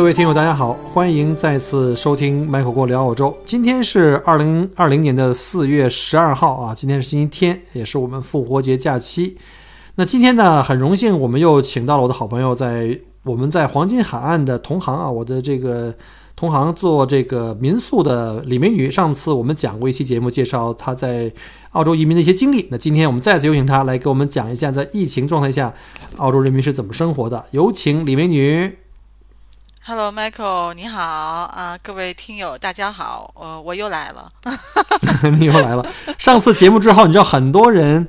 各位听友，大家好，欢迎再次收听麦克郭聊澳洲。今天是二零二零年的四月十二号啊，今天是星期天，也是我们复活节假期。那今天呢，很荣幸我们又请到了我的好朋友，在我们在黄金海岸的同行啊，我的这个同行做这个民宿的李美女。上次我们讲过一期节目，介绍她在澳洲移民的一些经历。那今天我们再次有请她来给我们讲一下，在疫情状态下，澳洲人民是怎么生活的。有请李美女。Hello，Michael，你好啊，各位听友，大家好，呃，我又来了。你又来了。上次节目之后，你知道很多人，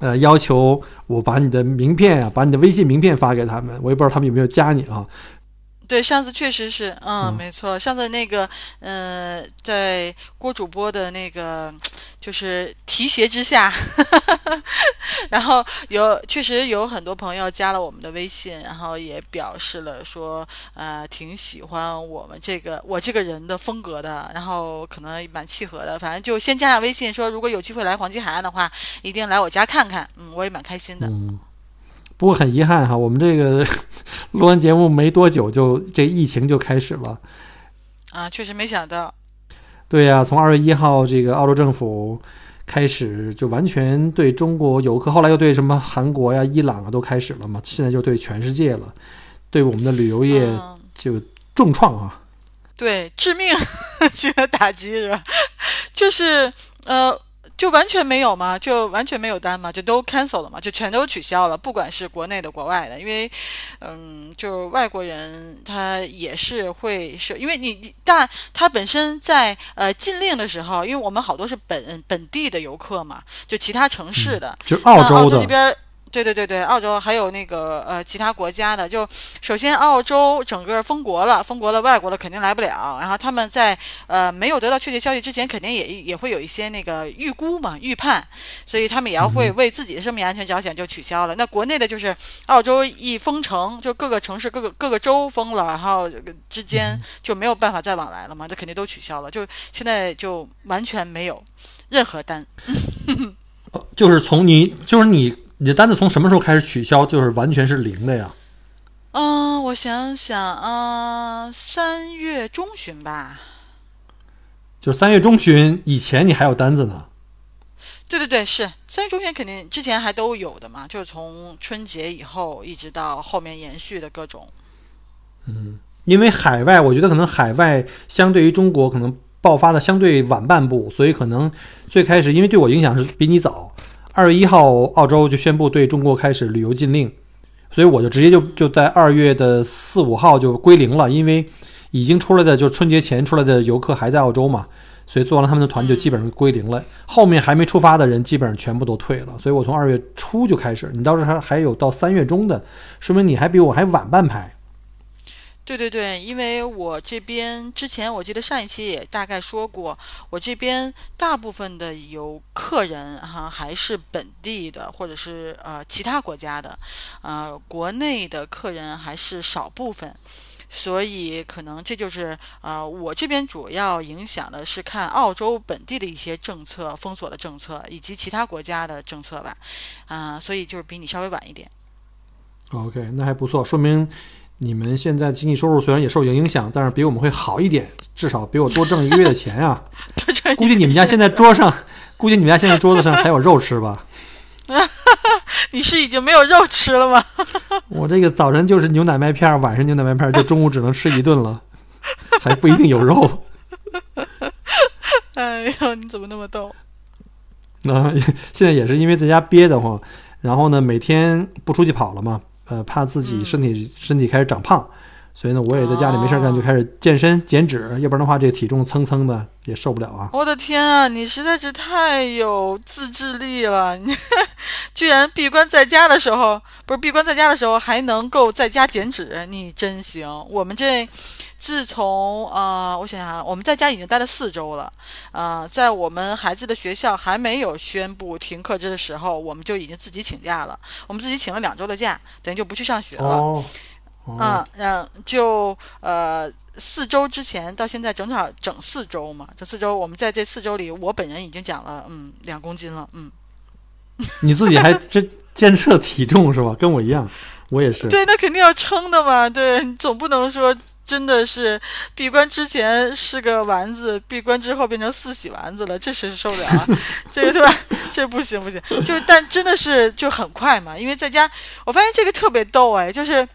呃，要求我把你的名片啊，把你的微信名片发给他们，我也不知道他们有没有加你啊。对，上次确实是，嗯，嗯没错，上次那个，呃，在郭主播的那个就是提携之下，然后有确实有很多朋友加了我们的微信，然后也表示了说，呃，挺喜欢我们这个我这个人的风格的，然后可能蛮契合的，反正就先加上微信，说如果有机会来黄金海岸的话，一定来我家看看，嗯，我也蛮开心的。嗯，不过很遗憾哈，我们这个 录完节目没多久就这疫情就开始了。啊，确实没想到，对呀、从二月一号，这个澳洲政府开始就完全对中国游客，后来又对什么韩国呀、伊朗啊都开始了嘛，现在就对全世界了，对我们的旅游业嗯，就重创啊。对，致命性的 打击是吧？就是呃，就完全没有嘛，就完全没有单嘛，就都 cancel 了嘛，就全都取消了，不管是国内的、国外的，因为嗯，就外国人他也是会是，因为你你但他本身在呃禁令的时候，因为我们好多是本本地的游客嘛，就其他城市的，就是澳洲的。这边儿。对对对对，澳洲还有那个呃其他国家的，就首先澳洲整个封国了，封国了，外国的肯定来不了。然后他们在呃没有得到确切消息之前，肯定也也会有一些那个预估嘛、预判，所以他们也要会为自己的生命安全着想，就取消了。那国内的就是澳洲一封城，就各个城市、各个各个州封了，然后之间就没有办法再往来了嘛，这肯定都取消了。就现在就完全没有任何单。就是从你，就是你，你的单子从什么时候开始取消？就是完全是零的呀。嗯，我想想，啊，三月中旬吧。就是三月中旬以前你还有单子呢。对对对，是三月中旬肯定之前还都有的嘛，就是从春节以后一直到后面延续的各种。嗯因为海外，我觉得可能海外相对于中国可能爆发的相对晚半步，所以可能最开始因为对我影响是比你早。二月一号，澳洲就宣布对中国开始旅游禁令，所以我就直接就就在二月的四五号就归零了，因为已经出来的就春节前出来的游客还在澳洲嘛，所以做完了他们的团就基本上归零了。后面还没出发的人基本上全部都退了，所以我从二月初就开始，你倒是还还有到三月中的，说明你还比我还晚半拍。对对对，因为我这边之前我记得上一期也大概说过，我这边大部分的游客人哈还是本地的或者是呃其他国家的，呃国内的客人还是少部分。所以可能这就是呃，我这边主要影响的是看澳洲本地的一些政策、封锁的政策，以及其他国家的政策吧，啊、所以就是比你稍微晚一点。OK，那还不错，说明你们现在经济收入虽然也受影响，但是比我们会好一点，至少比我多挣一个月的钱啊。估计你们家现在桌上，估计你们家现在桌子上还有肉吃吧？你是已经没有肉吃了吗？我这个早晨就是牛奶麦片儿，晚上牛奶麦片儿，就中午只能吃一顿了，还不一定有肉。哎呦，你怎么那么逗？那、现在也是因为在家憋得慌，然后呢，每天不出去跑了嘛，呃，怕自己身体、身体开始长胖，所以呢，我也在家里没事儿干就开始健身减脂，要不然的话这个体重蹭蹭的也受不了啊。我的天啊，你实在是太有自制力了！你 居然闭关在家的时候，不是闭关在家的时候还能够在家减脂，你真行！我们这自从呃，我想想啊，我们在家已经待了四周了，呃，在我们孩子的学校还没有宣布停课制的时候，我们就已经自己请假了，我们自己请了两周的假，等于就不去上学了。哦，嗯嗯，就呃四周之前到现在正好整四周嘛，这四周我们在这四周里，我本人已经减了嗯两公斤了，嗯，你自己还这监测体重是吧？跟我一样，我也是。对，那肯定要称的嘛，对你总不能说真的是闭关之前是个丸子，闭关之后变成四喜丸子了，这谁受得了啊？这个对吧？这不行不行，就但真的是就很快嘛，因为在家我发现这个特别逗哎，就是。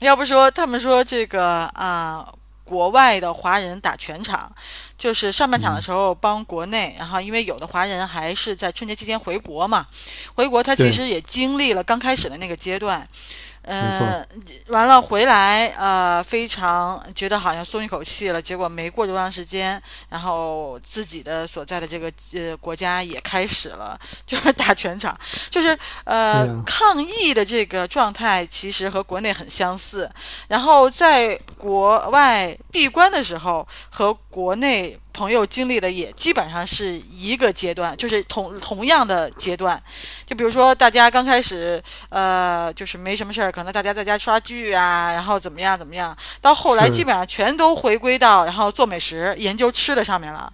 要不说他们说这个啊，国外的华人打全场，就是上半场的时候帮国内，然后因为有的华人还是在春节期间回国嘛，回国他其实也经历了刚开始的那个阶段。嗯，完了回来，呃，非常觉得好像松一口气了。结果没过多长时间，然后自己的所在的这个呃国家也开始了，就是打全场，就是呃抗疫的这个状态其实和国内很相似。然后在国外闭关的时候和国内。朋友经历的也基本上是一个阶段，就是同同样的阶段。就比如说，大家刚开始，呃，就是没什么事儿，可能大家在家刷剧啊，然后怎么样怎么样。到后来，基本上全都回归到然后做美食、研究吃的上面了。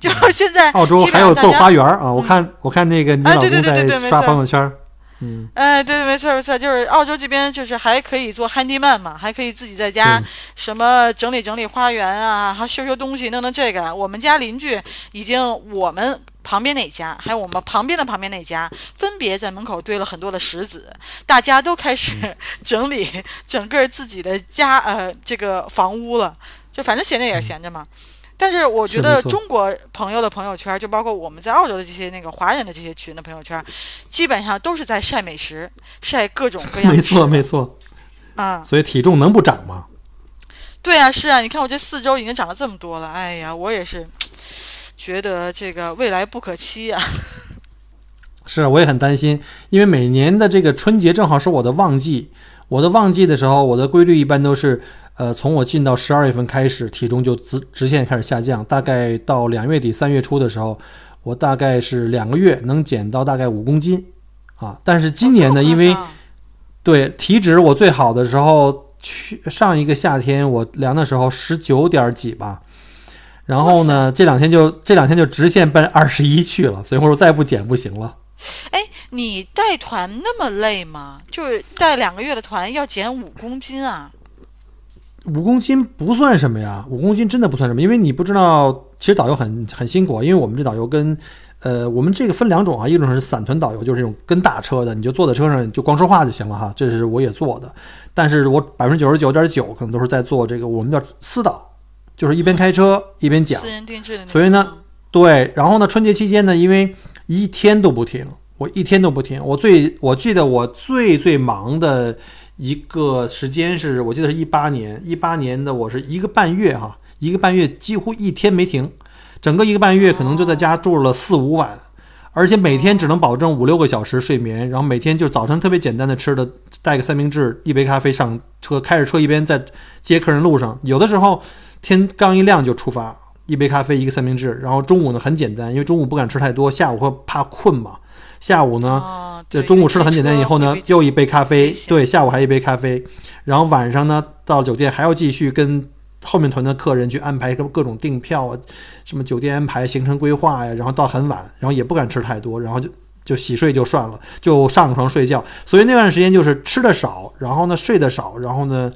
就现在，澳洲还有做花园啊！我看我看那个你老公在刷朋友圈。嗯，哎，对对，没错没错，就是澳洲这边就是还可以做 handyman 嘛，还可以自己在家什么整理整理花园啊，还修修东西，弄弄这个。我们家邻居已经，我们旁边那家，还有我们旁边的旁边那家，分别在门口堆了很多的石子，大家都开始 整理整个自己的家，呃，这个房屋了。就反正闲着也是闲着嘛。但是我觉得中国朋友的朋友圈，就包括我们在澳洲的这些那个华人的这些群的朋友圈，基本上都是在晒美食，晒各种各样的。没错，没错。啊，所以体重能不长吗？对啊，是啊，你看我这四周已经长了这么多了，哎呀，我也是觉得这个未来不可期啊。是，我也很担心，因为每年的这个春节正好是我的旺季，我的旺季的时候，我的规律一般都是。呃，从我进到十二月份开始，体重就直直线开始下降。大概到两月底三月初的时候，我大概是两个月能减到大概五公斤，啊。但是今年呢，因为对体脂我最好的时候，去上一个夏天我量的时候十九点几吧，然后呢这两天就这两天就直线奔二十一去了，所以我说再不减不行了。哎，你带团那么累吗？就是带两个月的团要减五公斤啊？五公斤不算什么呀，五公斤真的不算什么，因为你不知道，其实导游很很辛苦，因为我们这导游跟，呃，我们这个分两种啊，一种是散团导游，就是这种跟大车的，你就坐在车上就光说话就行了哈，这是我也做的，但是我百分之九十九点九可能都是在做这个我们叫私导，就是一边开车一边讲，私人定制的，所以呢，对，然后呢，春节期间呢，因为一天都不停，我一天都不停，我最我记得我最最忙的。一个时间是我记得是一八年，一八年的我是一个半月哈，一个半月几乎一天没停，整个一个半月可能就在家住了四五晚，而且每天只能保证五六个小时睡眠，然后每天就早晨特别简单的吃的，带个三明治，一杯咖啡上车，开着车一边在接客人路上，有的时候天刚一亮就出发，一杯咖啡一个三明治，然后中午呢很简单，因为中午不敢吃太多，下午会怕困嘛。下午呢，就中午吃的很简单，以后呢又一杯咖啡，对，下午还一杯咖啡，然后晚上呢到酒店还要继续跟后面团的客人去安排各各种订票啊，什么酒店安排、行程规划呀，然后到很晚，然后也不敢吃太多，然后就就洗睡就算了，就上床睡觉。所以那段时间就是吃的少，然后呢睡得少，然后呢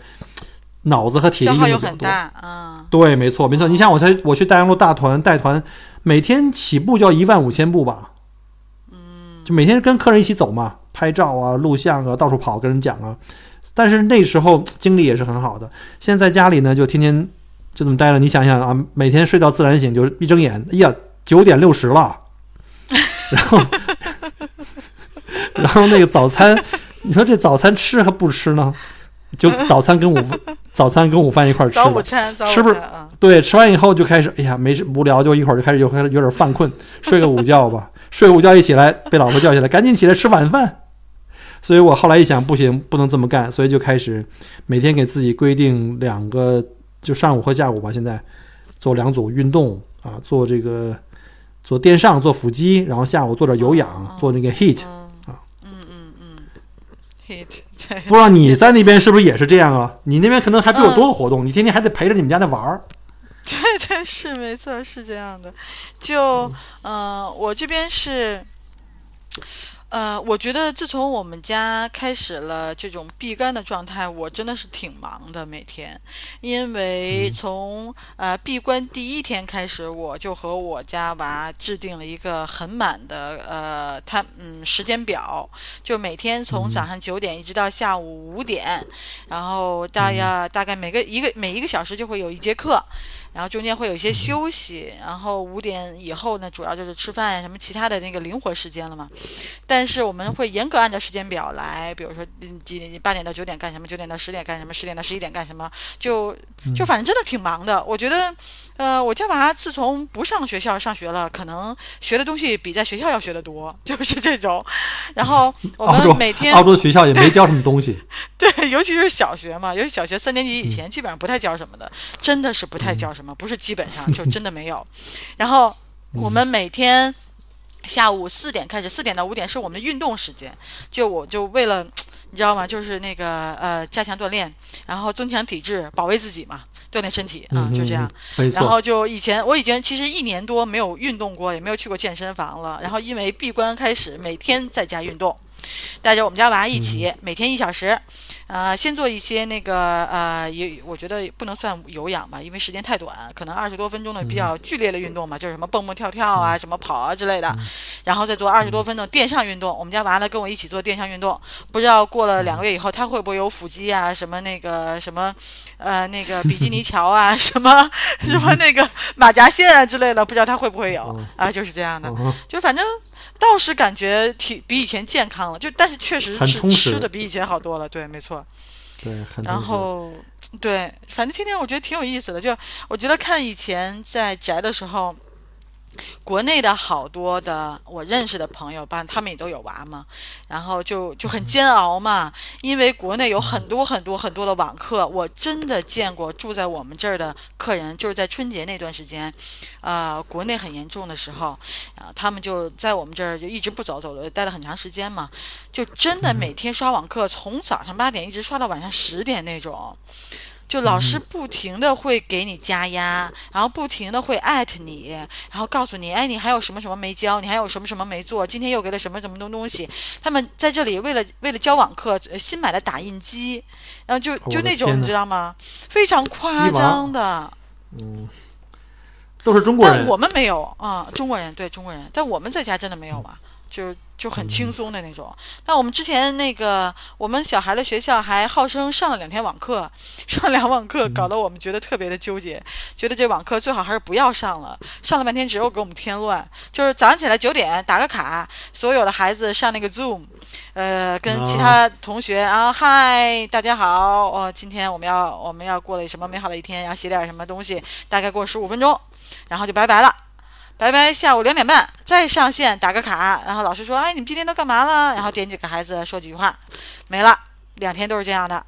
脑子和体力用的很大啊。对，没错，没错。你像我才我去大洋路大团带团，每天起步就要一万五千步吧。每天跟客人一起走嘛，拍照啊、录像啊、到处跑跟人讲啊。但是那时候精力也是很好的。现在在家里呢，就天天就这么待着。你想想啊，每天睡到自然醒，就一睁眼，哎呀，九点六十了。然后，然后那个早餐，你说这早餐吃还不吃呢？就早餐跟午 早餐跟午饭一块儿吃。早午餐，早午餐，是不对，吃完以后就开始，哎呀，没事无聊，就一会儿就开始有有点犯困，睡个午觉吧。睡午觉一起来，被老婆叫起来，赶紧起来吃晚饭。所以我后来一想，不行，不能这么干，所以就开始每天给自己规定两个，就上午和下午吧。现在做两组运动啊，做这个做电上，做腹肌，然后下午做点有氧，做那个 heat。嗯啊嗯嗯嗯，heat，不知道你在那边是不是也是这样啊？你那边可能还比我多个活动，你天天还得陪着你们家的玩儿。对对是没错，是这样的。就嗯、呃我这边是。呃，我觉得自从我们家开始了这种闭关的状态，我真的是挺忙的每天，因为从呃闭关第一天开始，我就和我家娃制定了一个很满的呃，他嗯时间表，就每天从早上九点一直到下午五点，然后大约大概每个一个每一个小时就会有一节课，然后中间会有一些休息，然后五点以后呢，主要就是吃饭呀什么其他的那个灵活时间了嘛。但是我们会严格按照时间表来，比如说嗯几八点到九点干什么，九点到十点干什么，十点到十一点干什么，就就反正真的挺忙的。我觉得，呃，我家娃自从不上学校上学了，可能学的东西比在学校要学的多，就是这种。然后我们每天澳洲学校也没教什么东西，对，尤其是小学嘛，尤其小学三年级以前，基本上不太教什么的，真的是不太教什么，不是基本上 就真的没有。然后我们每天下午四点开始，四点到五点是我们运动时间，就我就为了。你知道吗？就是那个呃，加强锻炼，然后增强体质，保卫自己嘛，锻炼身体啊，嗯就这样。然后就以前我已经其实一年多没有运动过，也没有去过健身房了。然后因为闭关开始，每天在家运动，带着我们家娃一起，每天一小时，呃，先做一些那个呃，也我觉得不能算有氧吧，因为时间太短，可能二十多分钟的比较剧烈的运动嘛，就是什么蹦蹦跳跳啊，什么跑啊之类的，然后再做二十多分钟电上运动。我们家娃呢跟我一起做电上运动，不知道过了两个月以后，他会不会有腹肌啊，什么那个什么，呃，那个比基尼桥啊，什么什么那个马甲线啊之类的，不知道他会不会有哦。啊？就是这样的，嗯就反正倒是感觉挺比以前健康了，就但是确实是吃的比以前好多了，对，没错。对，很然后对，反正天天我觉得挺有意思的，就我觉得看以前在宅的时候。国内的好多的我认识的朋友，吧，他们也都有娃嘛，然后就就很煎熬嘛，因为国内有很多很多很多的网课，我真的见过住在我们这儿的客人，就是在春节那段时间，呃，国内很严重的时候，啊，他们就在我们这儿就一直不走，走了待了很长时间嘛，就真的每天刷网课，从早上八点一直刷到晚上十点那种。就老师不停的会给你加压，然后不停的会艾特你，然后告诉你，哎，你还有什么什么没教，你还有什么什么没做，今天又给了什么什么东东西。他们在这里为了为了教网课，呃新买了打印机，然后就就那种你知道吗？非常夸张的。嗯都是中国人，但我们没有啊、中国人对中国人，但我们在家真的没有嘛，就就很嗯轻松的那种。但我们之前那个我们小孩的学校还号称上了两天网课，上两网课，嗯搞得我们觉得特别的纠结，觉得这网课最好还是不要上了，上了半天只有给我们添乱。就是早上起来九点打个卡，所有的孩子上那个 Zoom。呃，跟其他同学啊，嗨，大家好，哦，今天我们要我们要过了什么美好的一天，要写点什么东西，大概过十五分钟，然后就拜拜了，拜拜。下午两点半再上线打个卡，然后老师说，哎，你们今天都干嘛了？然后点几个孩子说几句话，没了，两天都是这样的。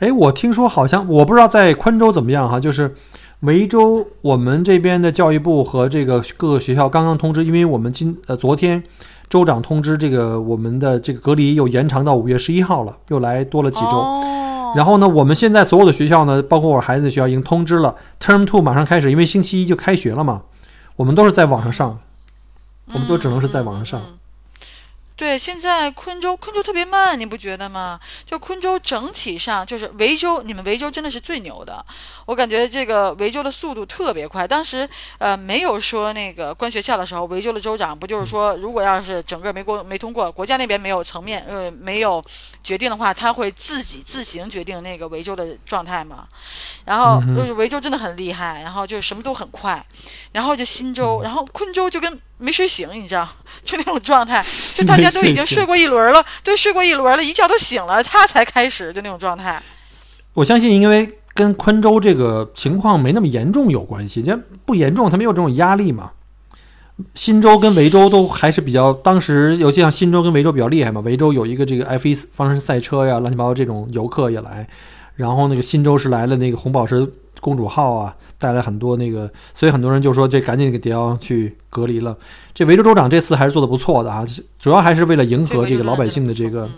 哎，我听说好像我不知道在昆州怎么样哈，就是维州我们这边的教育部和这个各个学校刚刚通知，因为我们今呃昨天州长通知这个我们的这个隔离又延长到五月十一号了，又来多了几周。哦，然后呢，我们现在所有的学校呢，包括我孩子的学校已经通知了，Term Two 马上开始，因为星期一就开学了嘛，我们都是在网上上，我们都只能是在网上上。嗯嗯嗯对，现在昆州昆州特别慢，你不觉得吗？就昆州整体上就是维州，你们维州真的是最牛的。我感觉这个维州的速度特别快。当时呃没有说那个关学校的时候，维州的州长不就是说，如果要是整个没过没通过，国家那边没有层面呃没有决定的话，他会自己自行决定那个维州的状态嘛。然后就是维州真的很厉害，然后就什么都很快，然后就新州，然后昆州就跟没睡醒，你知道，就那种状态，就大家都已经睡过一轮了，对，睡过一轮了，一觉都醒了，他才开始就那种状态。我相信，因为跟昆州这个情况没那么严重有关系。这不严重，他没有这种压力嘛。新州跟维州都还是比较，当时尤其像新州跟维州比较厉害嘛。维州有一个这个 F1 方程式赛车呀，乱七八糟这种游客也来。然后那个新州是来了那个红宝石公主号啊，带来很多那个，所以很多人就说这赶紧给迪奥去隔离了。这维州州长这次还是做的不错的啊，主要还是为了迎合这个老百姓的这个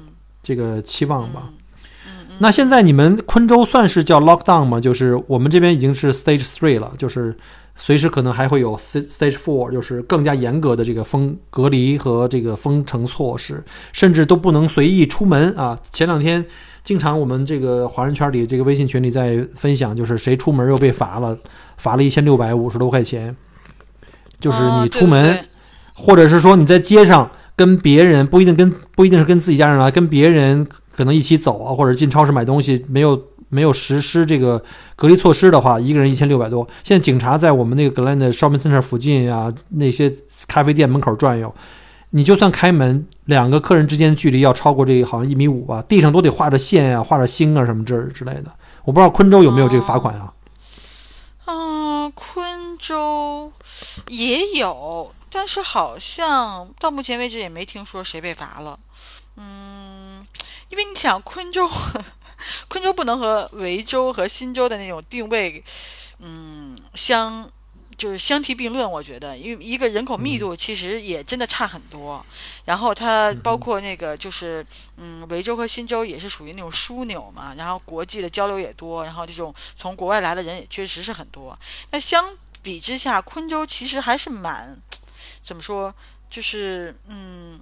这个期望吧。那现在你们昆州算是叫 lockdown 吗？就是我们这边已经是 stage three 了，就是随时可能还会有 stage four，就是更加严格的这个封隔离和这个封城措施，甚至都不能随意出门啊。前两天经常我们这个华人圈里这个微信群里在分享，就是谁出门又被罚了，罚了一千六百五十多块钱。就是你出门，或者是说你在街上跟别人不一定跟不一定是跟自己家人啊，跟别人。可能一起走啊，或者进超市买东西，没有没有实施这个隔离措施的话，一个人一千六百多。现在警察在我们那个格兰的 shopping center 附近啊，那些咖啡店门口转悠，你就算开门，两个客人之间的距离要超过这个好像一米五吧，地上都得画着线啊，画着星啊什么之之类的。我不知道昆州有没有这个罚款啊？嗯，昆州也有，但是好像到目前为止也没听说谁被罚了。嗯。因为你想，昆州，昆州不能和维州和新州的那种定位，嗯，相就是相提并论。我觉得，因为一个人口密度其实也真的差很多。然后它包括那个就是，嗯，维州和新州也是属于那种枢纽嘛。然后国际的交流也多，然后这种从国外来的人也确实是很多。那相比之下，昆州其实还是蛮，怎么说，就是嗯。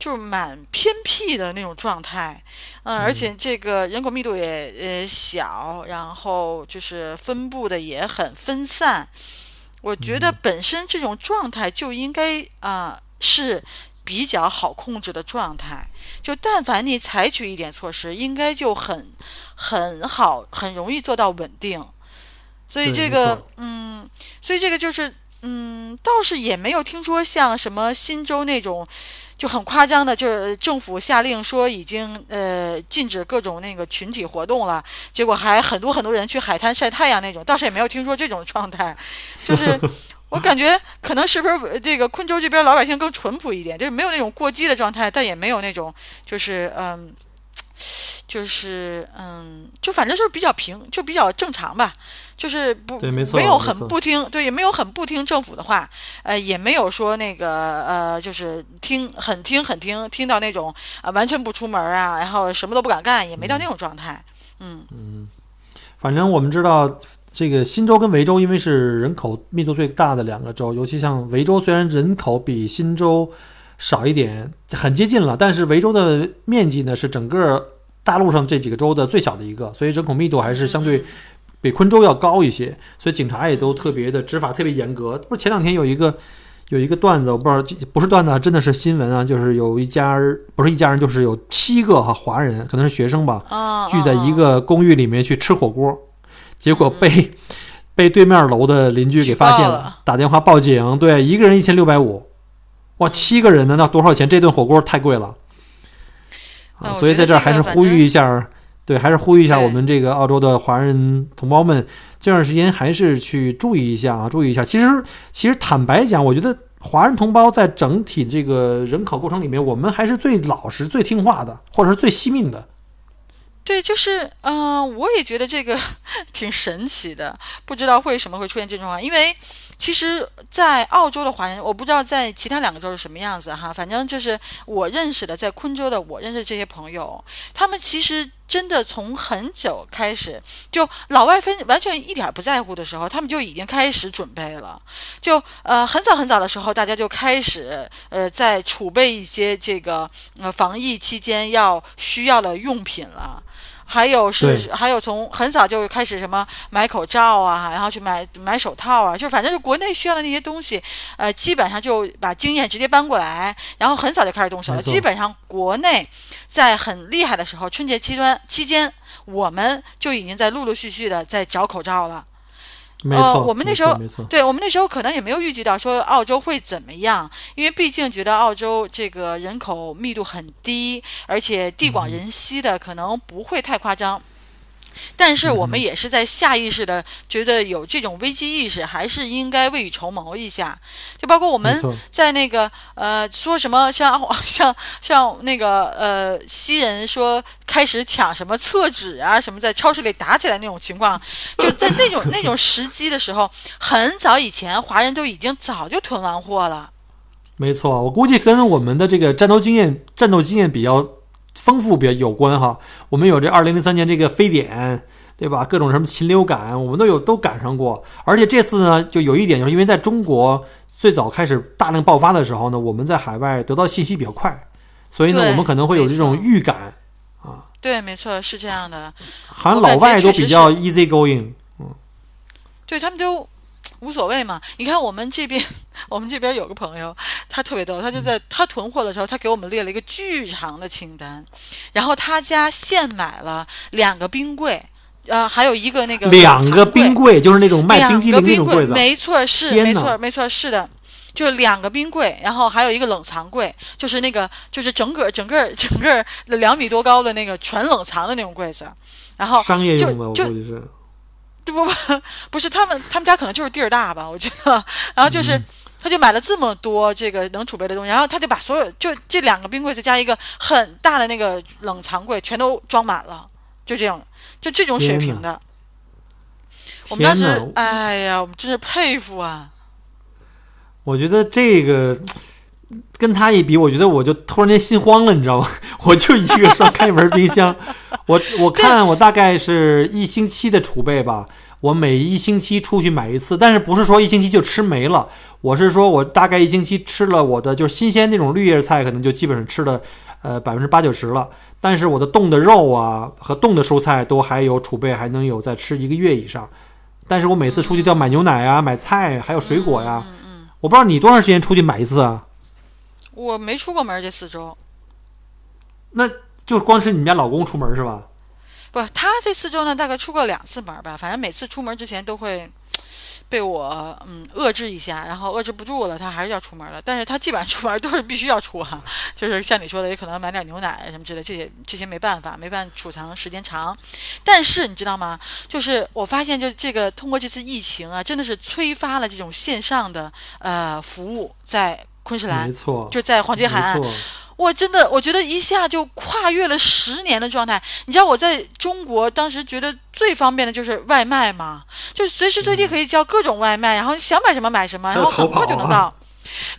就是蛮偏僻的那种状态，嗯，而且这个人口密度也呃小，然后就是分布的也很分散。我觉得本身这种状态就应该啊是比较好控制的状态。就但凡你采取一点措施，应该就很很好，很容易做到稳定。所以这个嗯，所以这个就是嗯，倒是也没有听说像什么新州那种。就很夸张的，就是政府下令说已经呃禁止各种那个群体活动了，结果还很多很多人去海滩晒太阳那种，倒是也没有听说这种状态。就是 我感觉可能是不是这个昆州这边老百姓更淳朴一点，就是没有那种过激的状态，但也没有那种就是嗯。就是嗯，就反正就是比较平，就比较正常吧。就是不没有很不听，对，也没有很不听政府的话，呃，也没有说那个呃，就是听很听很听，听到那种啊完全不出门啊，然后什么都不敢干，也没到那种状态。嗯嗯，反正我们知道这个新州跟维州，因为是人口密度最大的两个州，尤其像维州，虽然人口比新州少一点，很接近了，但是维州的面积呢是整个。大陆上这几个州的最小的一个，所以人口密度还是相对比昆州要高一些，所以警察也都特别的执法特别严格。不是前两天有一个有一个段子，我不知道不是段子，真的是新闻啊，就是有一家不是一家人，就是有七个哈华人，可能是学生吧，聚在一个公寓里面去吃火锅，结果被被对面楼的邻居给发现了，打电话报警，对，一个人一千六百五，哇，七个人呢，那多少钱？这顿火锅太贵了。啊，所以在这儿还是呼吁一下，对，还是呼吁一下我们这个澳洲的华人同胞们，这段时间还是去注意一下啊，注意一下。其实，其实坦白讲，我觉得华人同胞在整体这个人口构成里面，我们还是最老实、最听话的，或者是最惜命的。对，就是，嗯，我也觉得这个 挺神奇的，不知道为什么会出现这种状况，因为。其实，在澳洲的华人，我不知道在其他两个州是什么样子哈。反正就是我认识的，在昆州的我认识这些朋友，他们其实真的从很久开始，就老外分完全一点不在乎的时候，他们就已经开始准备了。就呃很早很早的时候，大家就开始呃在储备一些这个呃防疫期间要需要的用品了。还有是，还有从很早就开始什么买口罩啊，然后去买买手套啊，就反正就国内需要的那些东西，呃，基本上就把经验直接搬过来，然后很早就开始动手了。基本上国内在很厉害的时候，春节期端期间，我们就已经在陆陆续续的在找口罩了。呃，我们那时候，对我们那时候可能也没有预计到说澳洲会怎么样，因为毕竟觉得澳洲这个人口密度很低，而且地广人稀的，可能不会太夸张。但是我们也是在下意识的觉得有这种危机意识，还是应该未雨绸缪一下。就包括我们在那个呃说什么像 像像那个呃西人说开始抢什么厕纸啊什么，在超市里打起来那种情况，就在那种那种时机的时候，很早以前华人都已经早就囤完货了。没错，我估计跟我们的这个战斗经验战斗经验比较。丰富比较有关哈，我们有这二零零三年这个非典，对吧？各种什么禽流感，我们都有都赶上过。而且这次呢，就有一点，就是因为在中国最早开始大量爆发的时候呢，我们在海外得到信息比较快，所以呢，我们可能会有这种预感啊。对，没错，是这样的。好像老外都比较 easy going，嗯，对他们都。无所谓嘛，你看我们这边，我们这边有个朋友，他特别逗，他就在他囤货的时候，他给我们列了一个巨长的清单，然后他家现买了两个冰柜，呃，还有一个那个两个冰柜，就是那种卖冰激凌那种柜子，没错，是没错，没错，是的，就两个冰柜，然后还有一个冷藏柜，就是那个就是整个整个整个两米多高的那个全冷藏的那种柜子，然后商业用的，我估计是。不不不是他们，他们家可能就是地儿大吧，我觉得。然后就是，他就买了这么多这个能储备的东西，然后他就把所有就这两个冰柜再加一个很大的那个冷藏柜，全都装满了，就这样，就这种水平的。我们当时，哎呀，我们真是佩服啊！我觉得这个跟他一比，我觉得我就突然间心慌了，你知道吗？我就一个双开门冰箱，我我看我大概是一星期的储备吧。我每一星期出去买一次，但是不是说一星期就吃没了？我是说我大概一星期吃了我的就是新鲜那种绿叶菜，可能就基本上吃了，呃百分之八九十了。但是我的冻的肉啊和冻的蔬菜都还有储备，还能有再吃一个月以上。但是我每次出去都要买牛奶啊、买菜，还有水果呀。嗯嗯。我不知道你多长时间出去买一次啊？我没出过门这四周。那就光是你们家老公出门是吧？不，他这四周呢，大概出过两次门吧。反正每次出门之前都会被我嗯遏制一下，然后遏制不住了，他还是要出门了。但是他基本上出门都是必须要出哈，就是像你说的，也可能买点牛奶什么之类，这些这些没办法，没办法储藏时间长。但是你知道吗？就是我发现，就这个通过这次疫情啊，真的是催发了这种线上的呃服务，在昆士兰，没错，就在黄金海岸。我真的，我觉得一下就跨越了十年的状态。你知道我在中国当时觉得最方便的就是外卖嘛，就随时随地可以叫各种外卖，然后想买什么买什么，然后很快就能到。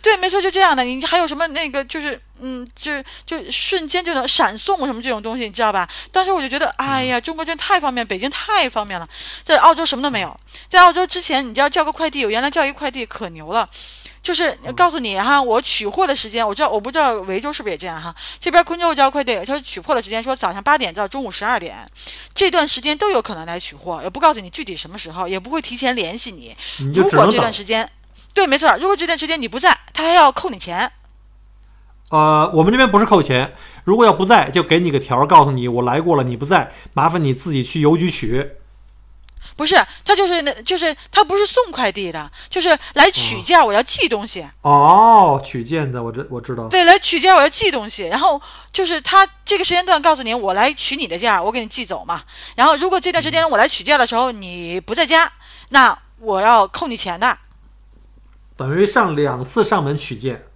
对，没错，就这样的。你还有什么那个就是，嗯，就就瞬间就能闪送什么这种东西，你知道吧？当时我就觉得，哎呀，中国真太方便，北京太方便了。在澳洲什么都没有，在澳洲之前，你知道叫个快递，我原来叫一快递可牛了。就是告诉你哈，我取货的时间，我知道我不知道维州是不是也这样哈？这边昆州交快递，他说取货的时间说早上八点到中午十二点，这段时间都有可能来取货，也不告诉你具体什么时候，也不会提前联系你。如果这段时间，对，没错，如果这段时间你不在，他还要扣你钱。呃，我们这边不是扣钱，如果要不在，就给你个条，告诉你我来过了，你不在，麻烦你自己去邮局取。不是，他就是那，就是他不是送快递的，就是来取件，我要寄东西。哦，取件的，我知我知道。对，来取件，我要寄东西。然后就是他这个时间段告诉你，我来取你的件，我给你寄走嘛。然后如果这段时间我来取件的时候你不在家，那我要扣你钱的。等于上两次上门取件。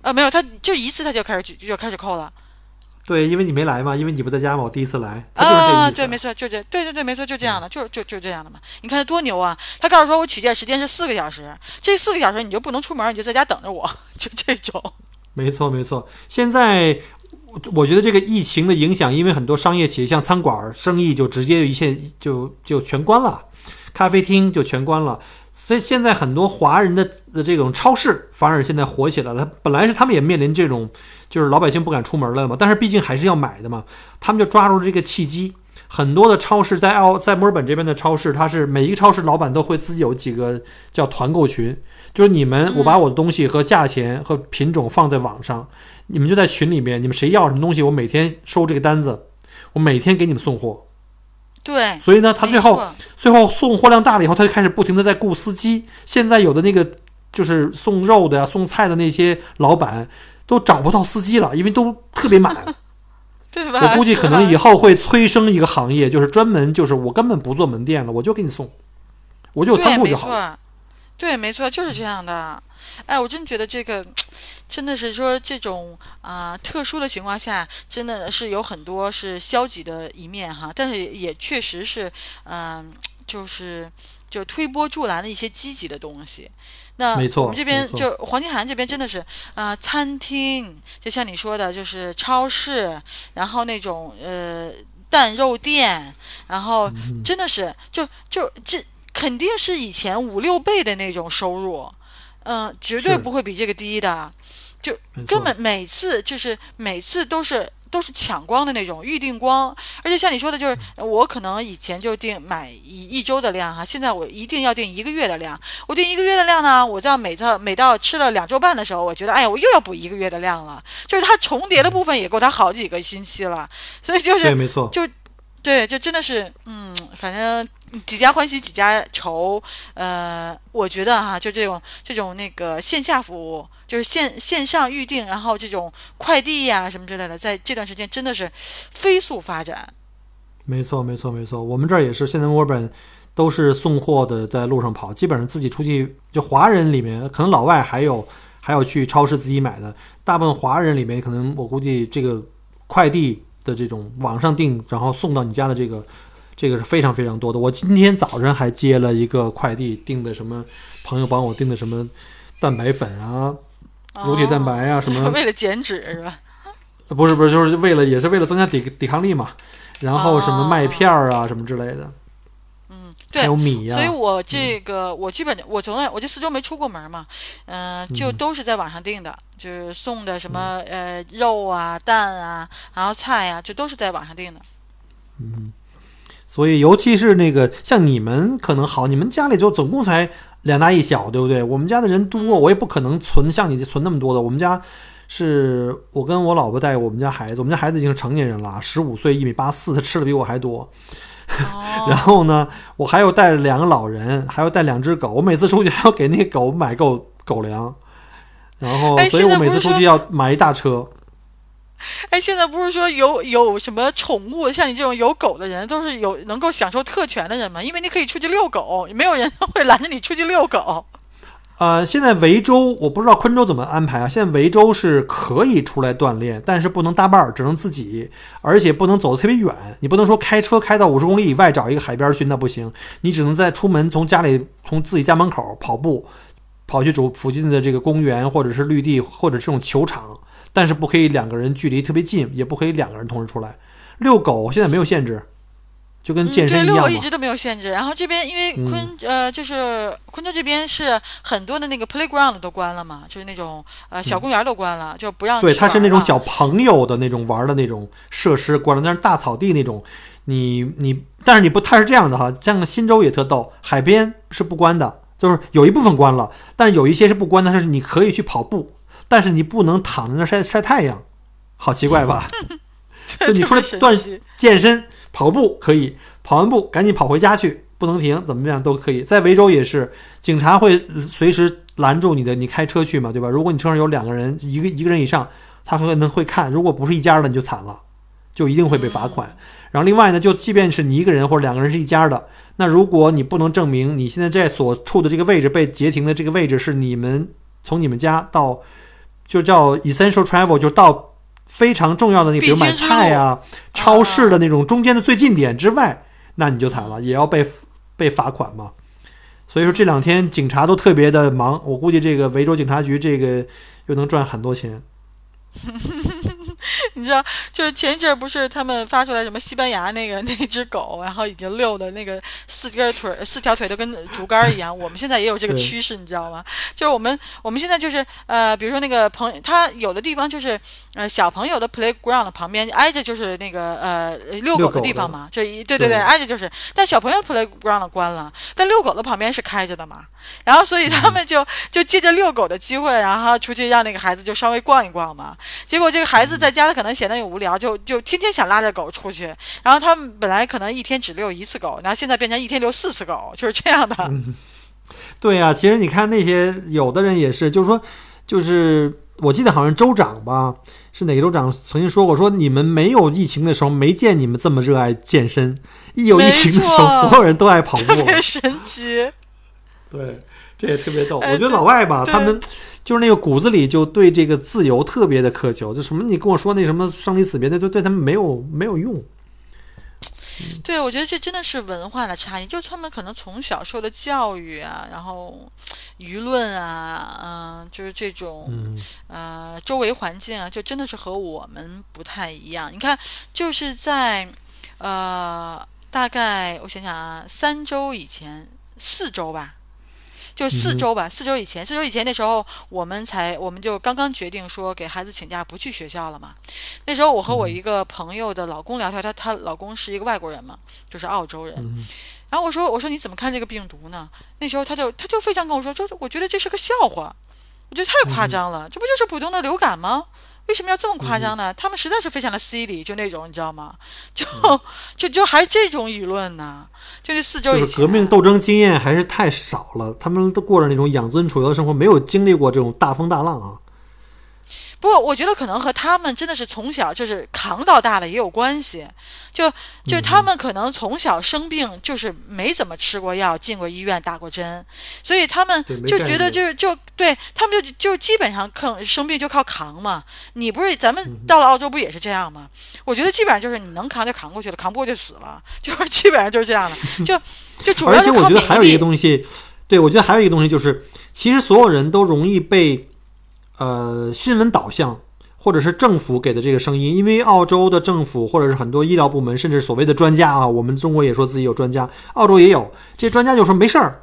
呃，没有，他就一次他就开始就开始扣了。对，因为你没来嘛，因为你不在家嘛，我第一次来，啊，对，没错，就这，对对对，没错，就这样的，就就就这样的嘛。你看他多牛啊！他告诉说我取件时间是四个小时，这四个小时你就不能出门，你就在家等着我，就这种。没错没错，现在我觉得这个疫情的影响，因为很多商业企业像餐馆生意就直接一切就就全关了，咖啡厅就全关了。所以现在很多华人的的这种超市反而现在火起来了。本来是他们也面临这种，就是老百姓不敢出门了嘛。但是毕竟还是要买的嘛，他们就抓住这个契机。很多的超市在澳在墨尔本这边的超市，它是每一个超市老板都会自己有几个叫团购群，就是你们我把我的东西和价钱和品种放在网上，你们就在群里面，你们谁要什么东西，我每天收这个单子，我每天给你们送货。对，所以呢，他最后最后送货量大了以后，他就开始不停的在雇司机。现在有的那个就是送肉的呀、送菜的那些老板都找不到司机了，因为都特别满。对吧？我估计可能以后会催生一个行业，就是专门就是我根本不做门店了，我就给你送，我就有仓库就好了。错，对，没错，就是这样的。哎，我真觉得这个真的是说这种啊、特殊的情况下，真的是有很多是消极的一面哈，但是也确实是嗯、就是就推波助澜的一些积极的东西。那没错我们这边就黄金海岸这边真的是啊、餐厅，就像你说的，就是超市，然后那种呃蛋肉店，然后嗯真的是就就这肯定是以前五六倍的那种收入，嗯、绝对不会比这个低的，就根本每次就是每次都是。都是抢光的那种，预定光，而且像你说的，就是我可能以前就定买一一周的量哈，现在我一定要定一个月的量。我定一个月的量呢，我到每到每到吃了两周半的时候，我觉得哎呀，我又要补一个月的量了，就是它重叠的部分也够它好几个星期了，所以就是对，没错，对，就真的是，嗯，反正几家欢喜几家愁。呃，我觉得哈、就这种这种那个线下服务，就是线线上预定，然后这种快递呀、什么之类的，在这段时间真的是飞速发展。没错，没错，没错。我们这儿也是，现在墨尔本都是送货的，在路上跑，基本上自己出去，就华人里面，可能老外还有还有去超市自己买的，大部分华人里面，可能我估计这个快递的这种网上订，然后送到你家的这个。这个是非常非常多的。我今天早上还接了一个快递，订的什么朋友帮我订的什么蛋白粉啊、乳铁蛋白啊，什么哦 为了减脂是吧？呃不是不是，就是为了也是为了增加抵抵抗力嘛。然后什么麦片儿啊，什么之类的，嗯，还对。有米呀、所以我这个我基本我从来我这四周没出过门嘛，嗯、就嗯都是在网上订的，就是送的什么呃肉啊、蛋啊，然后菜啊，这都是在网上订的。嗯所以尤其是那个像你们可能好，你们家里就总共才两大一小，对不对？我们家的人多，我也不可能存像你存那么多的。我们家是我跟我老婆带我们家孩子，我们家孩子已经是成年人了，十五岁，一米八四，他吃的比我还多。哦，然后呢，我还有带两个老人，还要带两只狗。我每次出去还要给那狗买狗狗粮，然后哎所以我每次出去要买一大车。哎，现在不是说有有什么宠物，像你这种有狗的人，都是有能够享受特权的人吗？因为你可以出去遛狗，没有人会拦着你出去遛狗。呃，现在维州我不知道昆州怎么安排啊。现在维州是可以出来锻炼，但是不能搭伴儿，只能自己，而且不能走得特别远。你不能说开车开到五十公里以外找一个海边去，那不行。你只能在出门从家里从自己家门口跑步，跑去走附近的这个公园或者是绿地或者这种球场，但是不可以两个人距离特别近，也不可以两个人同时出来。遛狗现在没有限制，就跟健身一样嘛。一直都没有限制。然后这边因为昆、呃，就是昆州这边是很多的那个 playground 都关了嘛，就是那种呃小公园都关了，就不让对，它是那种小朋友的那种玩的那种设施关了，但是大草地那种，你你，但是你不，它是这样的哈，像新州也特逗，海边是不关的，就是有一部分关了，但是有一些是不关的，它是你可以去跑步，但是你不能躺在那儿晒晒太阳，好奇怪吧？就你出来锻健身、跑步可以，跑完步赶紧跑回家去，不能停，怎么样都可以。在维州也是，警察会随时拦住你的，你开车去嘛，对吧？如果你车上有两个人，一个一个人以上，他可能会看，如果不是一家的，你就惨了，就一定会被罚款。然后另外呢，就即便是你一个人或者两个人是一家的，那如果你不能证明你现在在所处的这个位置被截停的这个位置是你们从你们家到，就叫 essential travel，就到非常重要的那，比如买菜啊、超市的那种中间的最近点之外，那你就惨了，也要被被罚款嘛。所以说这两天警察都特别的忙，我估计这个维州警察局这个又能赚很多钱。你知道，就是前一阵儿不是他们发出来什么西班牙那个 那只狗，然后已经遛的那个四根腿儿四条腿都跟竹竿儿一样。我们现在也有这个趋势，你知道吗？就是我们我们现在就是呃，比如说那个朋，他有的地方就是呃小朋友的 playground 旁边挨着就是那个呃遛狗的地方嘛，就一对对对对，挨着就是。但小朋友 playground 关了，但遛狗的旁边是开着的嘛。然后所以他们就就借着遛狗的机会，然后出去让那个孩子就稍微逛一逛嘛。结果这个孩子在家，他可能闲得也无聊，就就天天想拉着狗出去。然后他们本来可能一天只遛一次狗，然后现在变成一天遛四次狗，就是这样的。对呀、其实你看那些有的人也是，就是说，就是我记得好像州长吧，是哪个州长曾经说过，说你们没有疫情的时候，没见你们这么热爱健身，一有疫情的时候，所有人都爱跑步特。别神奇。对，这也特别逗。哎我觉得老外吧，他们就是那个骨子里就对这个自由特别的苛求，就什么你跟我说那什么生离死别那，就对他们没有没有用。对，我觉得这真的是文化的差异，就是他们可能从小受的教育啊，然后舆论啊，嗯、就是这种嗯呃周围环境啊，就真的是和我们不太一样。你看，就是在呃大概我想想啊，三周以前，四周吧。就四嗯周吧，四周以前，四周以前那时候，我们才我们就刚刚决定说给孩子请假不去学校了嘛。那时候我和我一个朋友的老公聊天，她她老公是一个外国人嘛，就是澳洲人。嗯然后我说我说你怎么看这个病毒呢？那时候他就他就非常跟我说，说我觉得这是个笑话，我觉得太夸张了，这不就是普通的流感吗？为什么要这么夸张呢？他们实在是非常的犀利，就那种你知道吗？就、就就还这种舆论呢，就是四周以前就是革命斗争经验还是太少了，他们都过着那种养尊处优的生活，没有经历过这种大风大浪啊。不过我觉得可能和他们真的是从小就是扛到大的也有关系，就就他们可能从小生病就是没怎么吃过药、进过医院、打过针，所以他们就觉得就是就对他们就就基本上抗生病就靠扛嘛。你不是咱们到了澳洲不也是这样吗？我觉得基本上就是你能扛就扛过去了，扛不过就死了，就是 基本上就是这样的，就就主而且我要是靠觉得还有一个。东西，对我觉得还有一个东西就是，其实所有人都容易被呃新闻导向。或者是政府给的这个声音，因为澳洲的政府或者是很多医疗部门，甚至所谓的专家啊，我们中国也说自己有专家，澳洲也有，这些专家就说没事儿，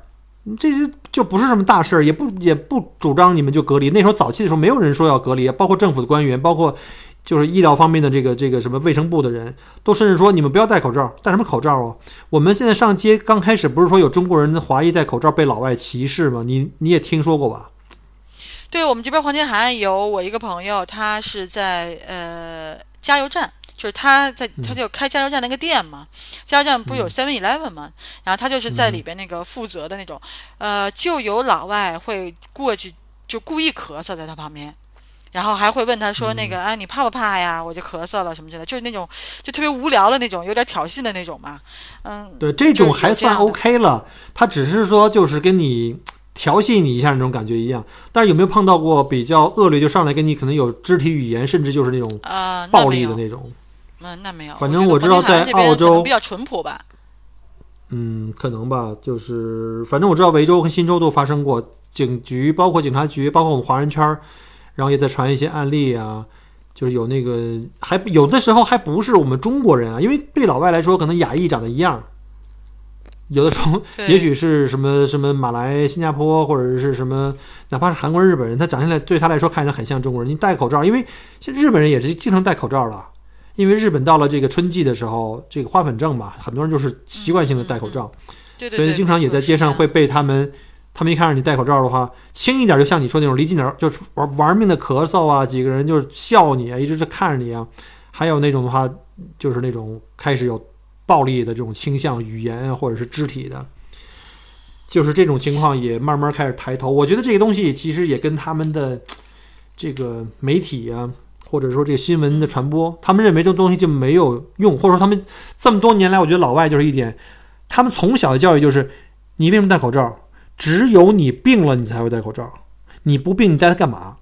这些就不是什么大事儿，也不也不主张你们就隔离。那时候早期的时候，没有人说要隔离，包括政府的官员，包括就是医疗方面的这个这个什么卫生部的人，都甚至说你们不要戴口罩，戴什么口罩啊？我们现在上街刚开始不是说有中国人华裔戴口罩被老外歧视吗？你你也听说过吧？对我们这边黄金海岸有我一个朋友，他是在呃加油站，就是他在他就开加油站那个店嘛，加油站不有 Seven Eleven 嘛，然后他就是在里边那个负责的那种，呃，就有老外会过去就故意咳嗽在他旁边。然后还会问他说：“那个，哎，你怕不怕呀？我就咳嗽了什么之类的，就是那种就特别无聊的那种，有点挑衅的那种嘛。嗯，对，这种还算 OK 了，他只是说就是跟你调戏你一下那种感觉一样。但是有没有碰到过比较恶劣，就上来跟你可能有肢体语言，甚至就是那种呃，暴力的那种？嗯，那没有。反正我知道在澳洲比较淳朴吧。嗯，可能吧，就是反正我知道维州和新州都发生过，警局包括警察局，包括我们华人圈儿，然后也在传一些案例啊，就是有那个还有的时候还不是我们中国人啊，因为对老外来说可能亚裔长得一样，有的时候 也许是什么什么马来、新加坡或者是什么，哪怕是韩国、日本人，他长起来对他来说看着很像中国人。你戴口罩，因为现在日本人也是经常戴口罩了。因为日本到了这个春季的时候，这个花粉症嘛，很多人就是习惯性的戴口罩。对对对，所以经常也在街上会被他们，他们一看着你戴口罩的话，轻一点就像你说那种离近点儿就是玩玩命的咳嗽啊，几个人就是笑你啊，一直是看着你啊，还有那种的话，就是那种开始有暴力的这种倾向，语言啊或者是肢体的，就是这种情况也慢慢开始抬头。我觉得这个东西其实也跟他们的这个媒体啊。或者说这个新闻的传播，他们认为这东西就没有用，或者说他们这么多年来，我觉得老外就是一点，他们从小的教育就是，你为什么戴口罩？只有你病了，你才会戴口罩。你不病，你戴它干嘛？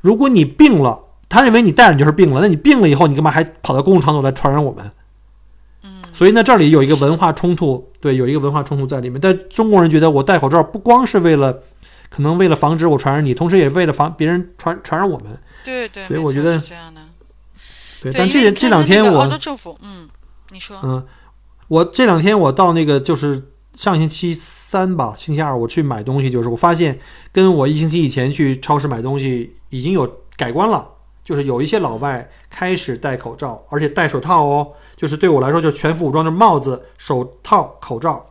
如果你病了，他认为你戴上就是病了，那你病了以后，你干嘛还跑到公共场所来传染我们？嗯，所以呢，这里有一个文化冲突，对，有一个文化冲突在里面。但中国人觉得我戴口罩不光是为了，可能为了防止我传染你，同时也为了防别人传传染我们。对对，所以我觉得是这样的。对，但这这两天我澳洲政府，嗯，你说，嗯，我这两天我到那个就是上星期三吧，星期二我去买东西，就是我发现跟我一星期以前去超市买东西已经有改观了，就是有一些老外开始戴口罩，而且戴手套哦，就是对我来说就是全副武装，就是帽子、手套、口罩，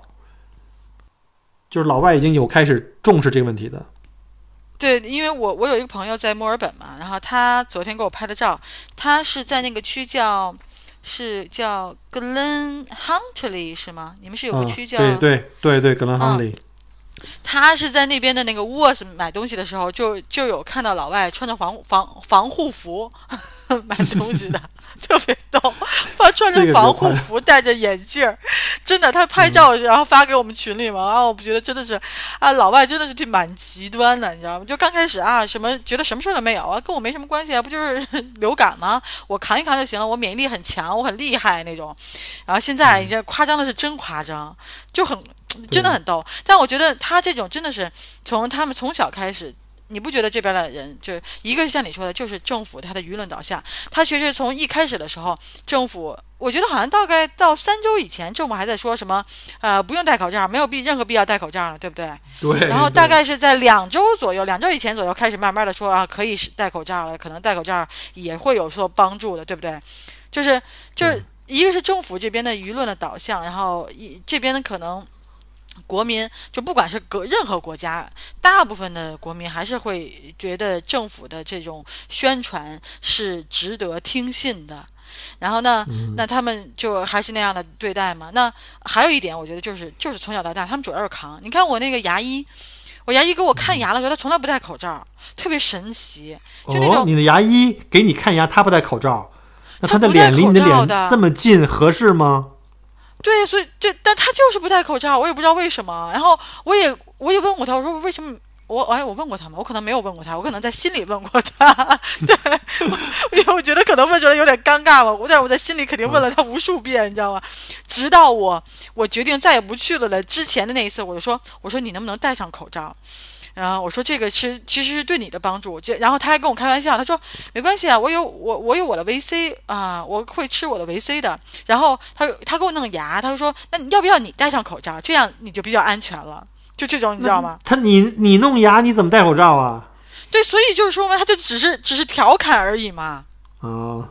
就是老外已经有开始重视这个问题的。对，因为我我有一个朋友在墨尔本嘛，然后他昨天给我拍的照，他是在那个区叫是叫 Glen Huntly 是吗？你们是有个嗯区叫、对对对对，格兰汉利，他是在那边的那个 w o s 买东西的时候，就就有看到老外穿着防防防护服 买东西的，特别逗。他穿着防护服，戴着眼镜儿，真的，他拍照然后发给我们群里嘛。啊，我不觉得真的是啊，老外真的是挺蛮极端的，你知道吗？就刚开始啊，什么觉得什么事儿都没有啊，跟我没什么关系啊，不就是 流感吗？我扛一扛就行了，我免疫力很强，我很厉害那种。然后现在已经夸张的是真夸张，就很。真的很逗，但我觉得他这种真的是从他们从小开始，你不觉得这边的人就一个是像你说的，就是政府他的舆论导向，他其实从一开始的时候，政府我觉得好像大概到三周以前，政府还在说什么，呃，不用戴口罩，没有必任何必要戴口罩了，对不对？对。然后大概是在两周左右，两周以前左右开始慢慢的说啊，可以戴口罩了，可能戴口罩也会有所帮助的，对不对？就是就是一个是政府这边的舆论的导向，然后一这边可能。国民就不管是各任何国家，大部分的国民还是会觉得政府的这种宣传是值得听信的。然后呢，那他们就还是那样的对待嘛。那还有一点，我觉得就是就是从小到大，他们主要是扛。你看我那个牙医，我牙医给我看牙的时候，他从来不戴口罩，特别神奇。就那种你的牙医给你看牙，他不戴口罩，那他的脸离你的脸这么近，合适吗？对，所以这，但他就是不戴口罩，我也不知道为什么。然后我也我也问过他，我说为什么？我哎，我问过他吗？我可能没有问过他，我可能在心里问过他。对，因为我觉得可能问出来有点尴尬吧。我但我在心里肯定问了他无数遍，你知道吗？直到我我决定再也不去了了之前的那一次，我就说，我说你能不能戴上口罩？然后我说这个是其实是对你的帮助，就然后他还跟我开玩笑，他说没关系啊，我有我我有我的维 C 啊，我会吃我的维 C 的。然后他他给我弄牙，他就说那要不要你戴上口罩，这样你就比较安全了。就这种你知道吗？他你你弄牙你怎么戴口罩啊？对，所以就是说嘛，他就只是只是调侃而已嘛。啊。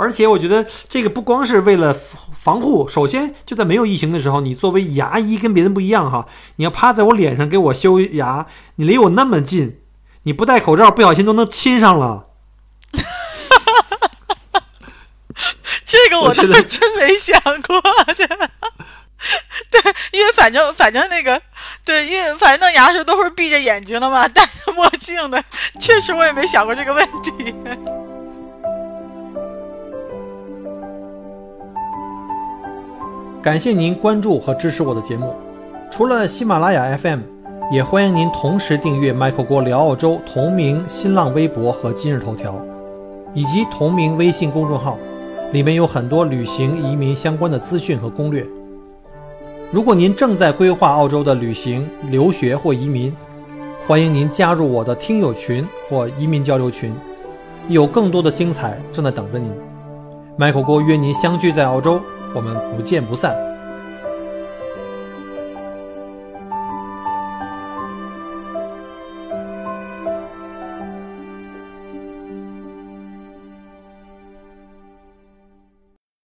而且我觉得这个不光是为了防护，首先就在没有疫情的时候，你作为牙医跟别人不一样哈，你要趴在我脸上给我修牙，你离我那么近，你不戴口罩不小心都能亲上了。这个我倒是真没想过，这 对，因为反正反正那个对，因为反正弄牙的时都是闭着眼睛的嘛，戴着墨镜的，确实我也没想过这个问题。感谢您关注和支持我的节目。除了喜马拉雅 FM，也欢迎您同时订阅 Michael 郭聊澳洲同名新浪微博和今日头条，以及同名微信公众号，里面有很多旅行移民相关的资讯和攻略。如果您正在规划澳洲的旅行、留学或移民，欢迎您加入我的听友群或移民交流群，有更多的精彩正在等着您。Michael 郭约您相聚在澳洲。我们不见不散。